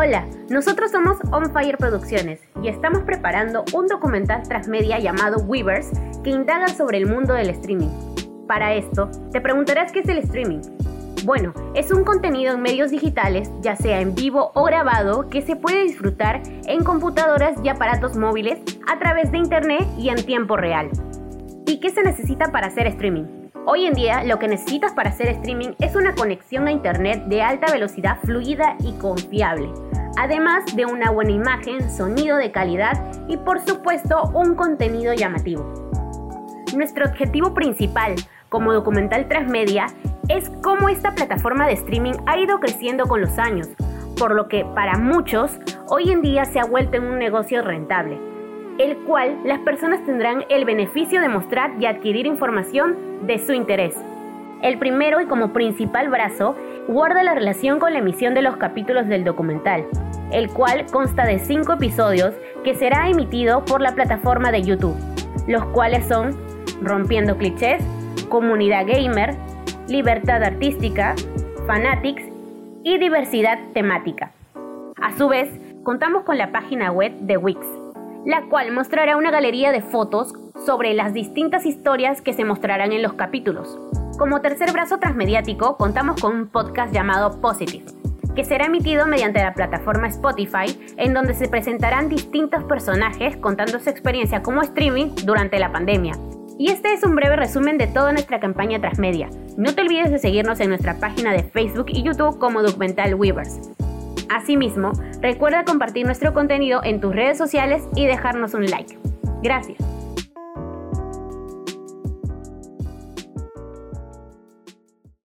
Hola, nosotros somos On Fire Producciones y estamos preparando un documental transmedia llamado Weavers que indaga sobre el mundo del streaming. Para esto, te preguntarás qué es el streaming. Bueno, es un contenido en medios digitales, ya sea en vivo o grabado, que se puede disfrutar en computadoras y aparatos móviles a través de Internet y en tiempo real. ¿Y qué se necesita para hacer streaming? Hoy en día lo que necesitas para hacer streaming es una conexión a Internet de alta velocidad fluida y confiable, además de una buena imagen, sonido de calidad y por supuesto un contenido llamativo. Nuestro objetivo principal como documental transmedia es cómo esta plataforma de streaming ha ido creciendo con los años, por lo que para muchos hoy en día se ha vuelto en un negocio rentable el cual las personas tendrán el beneficio de mostrar y adquirir información de su interés. El primero y como principal brazo guarda la relación con la emisión de los capítulos del documental, el cual consta de cinco episodios que será emitido por la plataforma de YouTube, los cuales son Rompiendo Clichés, Comunidad Gamer, Libertad Artística, Fanatics y Diversidad Temática. A su vez, contamos con la página web de Wix, la cual mostrará una galería de fotos sobre las distintas historias que se mostrarán en los capítulos. Como tercer brazo transmediático, contamos con un podcast llamado Positive, que será emitido mediante la plataforma Spotify, en donde se presentarán distintos personajes contando su experiencia como streaming durante la pandemia. Y este es un breve resumen de toda nuestra campaña transmedia. No te olvides de seguirnos en nuestra página de Facebook y YouTube como Documental Weavers. Asimismo, recuerda compartir nuestro contenido en tus redes sociales y dejarnos un like. Gracias.